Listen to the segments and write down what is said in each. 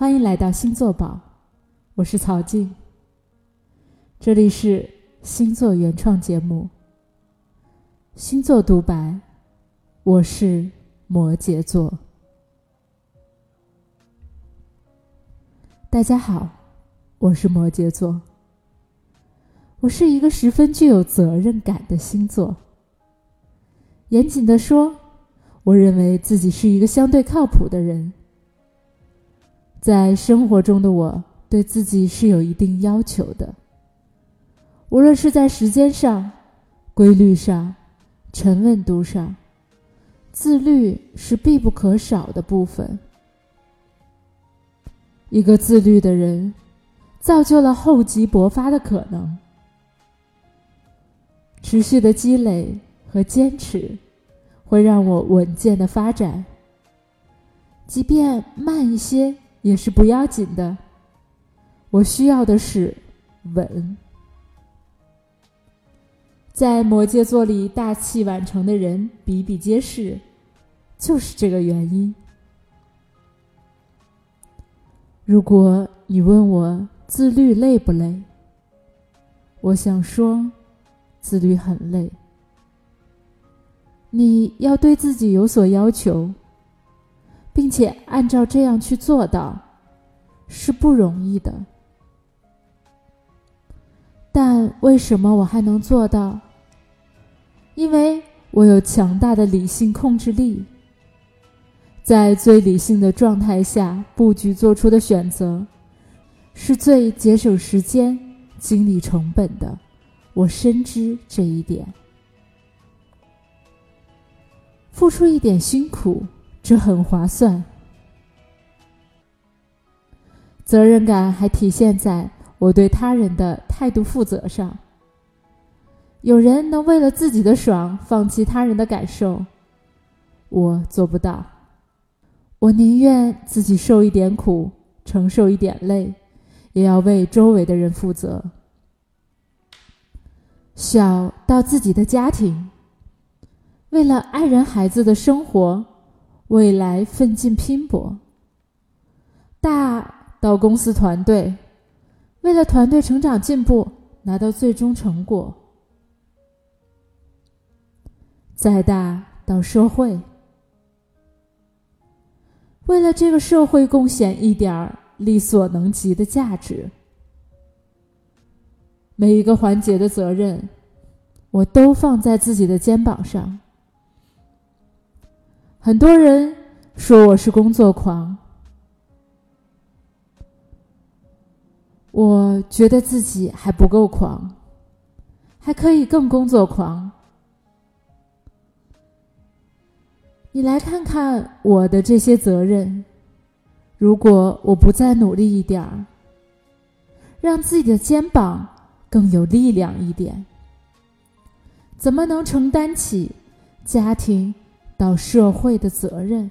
欢迎来到星座宝，我是曹静。这里是星座原创节目《星座独白》，我是摩羯座。大家好，我是摩羯座。我是一个十分具有责任感的星座。严谨的说，我认为自己是一个相对靠谱的人。在生活中的我，对自己是有一定要求的。无论是在时间上、规律上、沉稳度上，自律是必不可少的部分。一个自律的人，造就了厚积薄发的可能。持续的积累和坚持，会让我稳健的发展。即便慢一些。也是不要紧的，我需要的是稳。在摩羯座里大器晚成的人比比皆是，就是这个原因。如果你问我自律累不累，我想说，自律很累。你要对自己有所要求。并且按照这样去做到，是不容易的。但为什么我还能做到？因为我有强大的理性控制力，在最理性的状态下布局做出的选择，是最节省时间、精力成本的。我深知这一点，付出一点辛苦。这很划算，责任感还体现在我对他人的态度负责上。有人能为了自己的爽放弃他人的感受，我做不到。我宁愿自己受一点苦，承受一点累，也要为周围的人负责。小到自己的家庭，为了爱人孩子的生活。未来奋进拼搏，大到公司团队，为了团队成长进步，拿到最终成果；再大到社会，为了这个社会贡献一点儿力所能及的价值。每一个环节的责任，我都放在自己的肩膀上。很多人说我是工作狂，我觉得自己还不够狂，还可以更工作狂。你来看看我的这些责任，如果我不再努力一点儿，让自己的肩膀更有力量一点，怎么能承担起家庭？到社会的责任，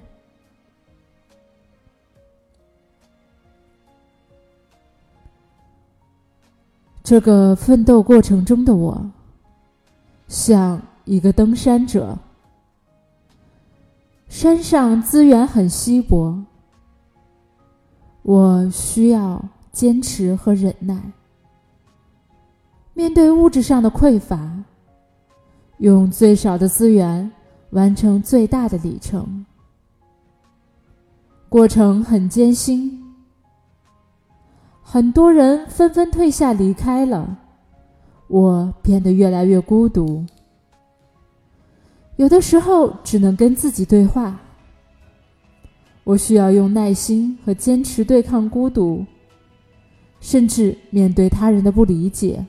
这个奋斗过程中的我，像一个登山者。山上资源很稀薄，我需要坚持和忍耐，面对物质上的匮乏，用最少的资源。完成最大的里程，过程很艰辛，很多人纷纷退下离开了，我变得越来越孤独。有的时候只能跟自己对话，我需要用耐心和坚持对抗孤独，甚至面对他人的不理解。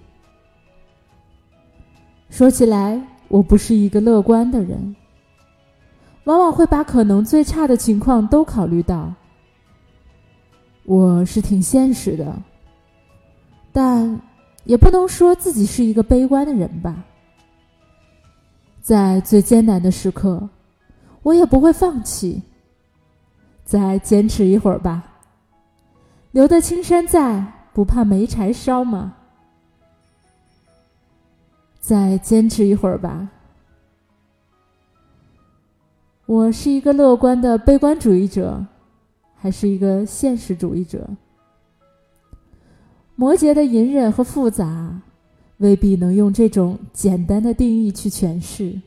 说起来，我不是一个乐观的人。往往会把可能最差的情况都考虑到。我是挺现实的，但也不能说自己是一个悲观的人吧。在最艰难的时刻，我也不会放弃。再坚持一会儿吧，留得青山在，不怕没柴烧嘛。再坚持一会儿吧。我是一个乐观的悲观主义者，还是一个现实主义者。摩羯的隐忍和复杂，未必能用这种简单的定义去诠释。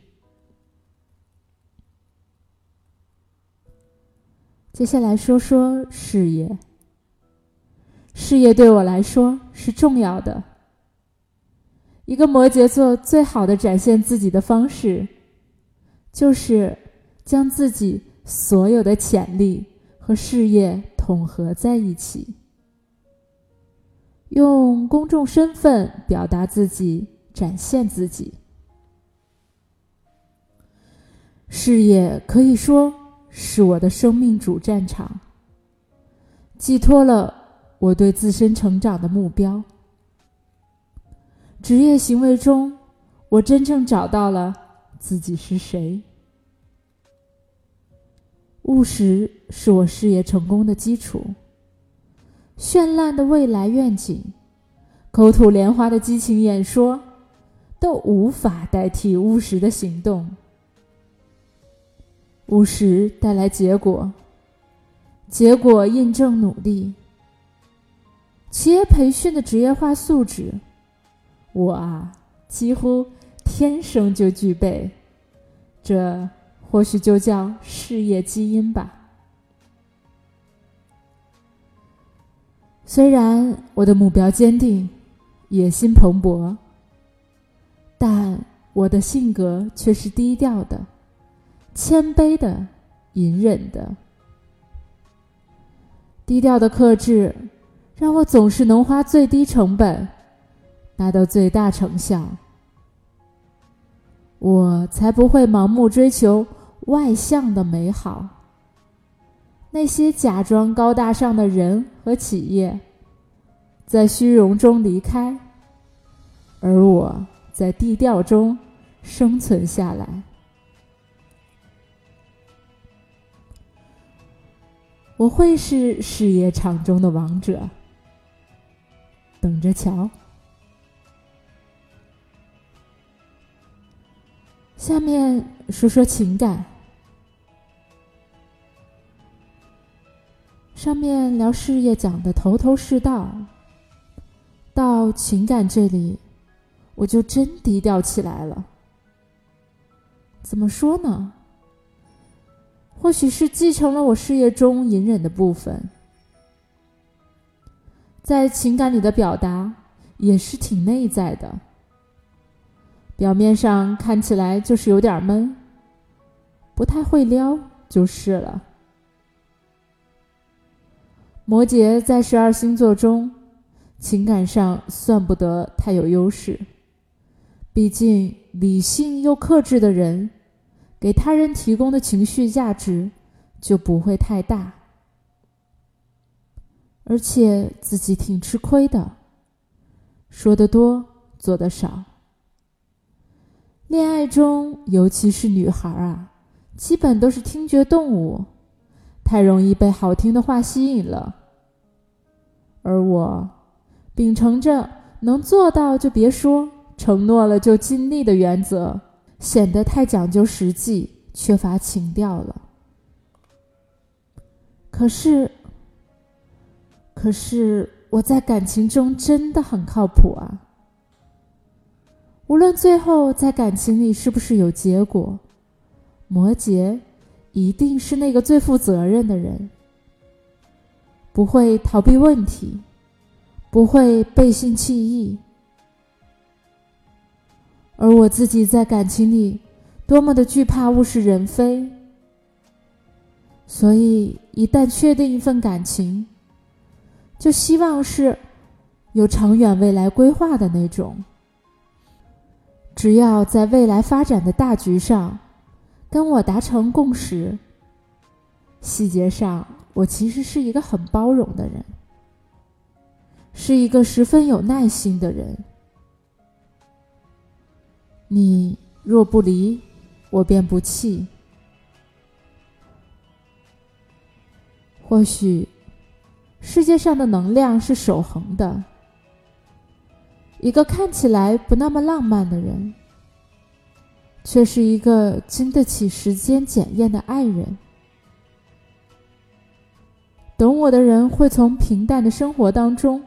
接下来说说事业。事业对我来说是重要的。一个摩羯座最好的展现自己的方式，就是将自己所有的潜力和事业统合在一起，用公众身份表达自己，展现自己。事业可以说是我的生命主战场，寄托了我对自身成长的目标。职业行为中，我真正找到了自己是谁。务实是我事业成功的基础。绚烂的未来愿景，口吐莲花的激情演说，都无法代替务实的行动。务实带来结果，结果印证努力。企业培训的职业化素质。我啊，几乎天生就具备，这或许就叫事业基因吧。虽然我的目标坚定，野心蓬勃，但我的性格却是低调的、谦卑的、隐忍的。低调的克制，让我总是能花最低成本。达到最大成效，我才不会盲目追求外向的美好。那些假装高大上的人和企业，在虚荣中离开，而我在低调中生存下来。我会是事业场中的王者，等着瞧。下面说说情感。上面聊事业讲的头头是道，到情感这里，我就真低调起来了。怎么说呢？或许是继承了我事业中隐忍的部分，在情感里的表达也是挺内在的。表面上看起来就是有点闷，不太会撩就是了。摩羯在十二星座中，情感上算不得太有优势，毕竟理性又克制的人，给他人提供的情绪价值就不会太大，而且自己挺吃亏的，说的多，做的少。恋爱中，尤其是女孩啊，基本都是听觉动物，太容易被好听的话吸引了。而我，秉承着能做到就别说，承诺了就尽力的原则，显得太讲究实际，缺乏情调了。可是，可是我在感情中真的很靠谱啊。无论最后在感情里是不是有结果，摩羯一定是那个最负责任的人，不会逃避问题，不会背信弃义。而我自己在感情里多么的惧怕物是人非，所以一旦确定一份感情，就希望是有长远未来规划的那种。只要在未来发展的大局上，跟我达成共识。细节上，我其实是一个很包容的人，是一个十分有耐心的人。你若不离，我便不弃。或许，世界上的能量是守恒的。一个看起来不那么浪漫的人，却是一个经得起时间检验的爱人。懂我的人会从平淡的生活当中，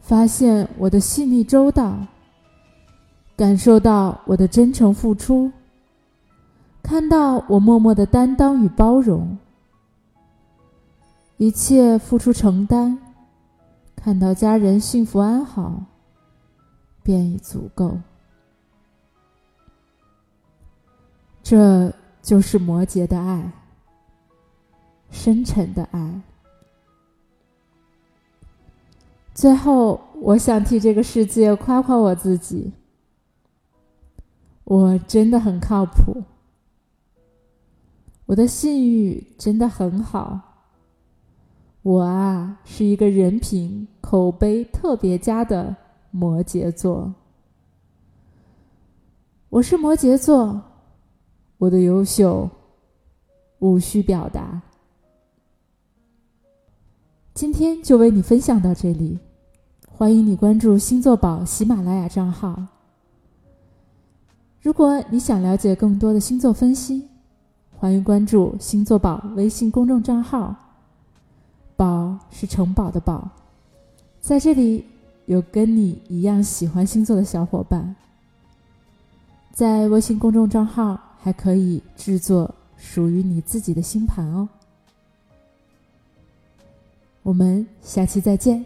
发现我的细腻周到，感受到我的真诚付出，看到我默默的担当与包容，一切付出承担，看到家人幸福安好，便已足够。这就是摩羯的爱，深沉的爱。最后，我想替这个世界夸夸我自己，我真的很靠谱，我的信誉真的很好。我啊，是一个人品口碑特别佳的摩羯座。我是摩羯座。我的优秀无需表达，今天就为你分享到这里。欢迎你关注星座宝喜马拉雅账号。如果你想了解更多的星座分析，欢迎关注星座宝微信公众账号。宝是城堡的宝，在这里有跟你一样喜欢星座的小伙伴。在微信公众账号。还可以制作属于你自己的星盘哦。我们下期再见。